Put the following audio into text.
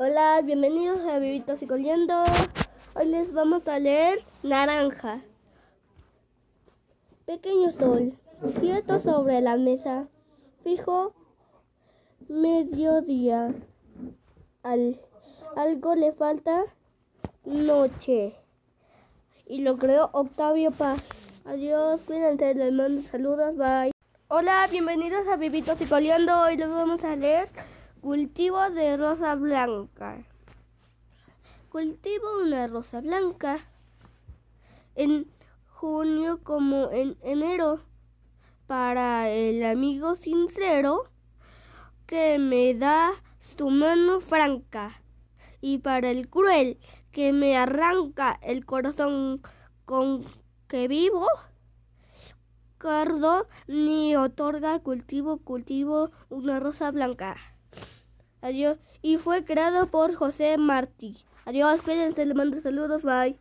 Hola, bienvenidos a Vivitos y Coliendo. Hoy les vamos a leer Naranja. Pequeño sol, quieto sobre la mesa, fijo mediodía. Al, algo le falta noche. Y lo creó Octavio Paz. Adiós, cuídense, les mando saludos, bye. Hola, bienvenidos a Vivitos y Coliendo. Hoy les vamos a leer Cultivo de rosa blanca. Cultivo una rosa blanca en junio como en enero para el amigo sincero que me da su mano franca y para el cruel que me arranca el corazón con que vivo cardo ni otorga cultivo cultivo una rosa blanca. Adiós. Y fue creado por José Martí. Adiós, cuídense, les mando saludos, bye.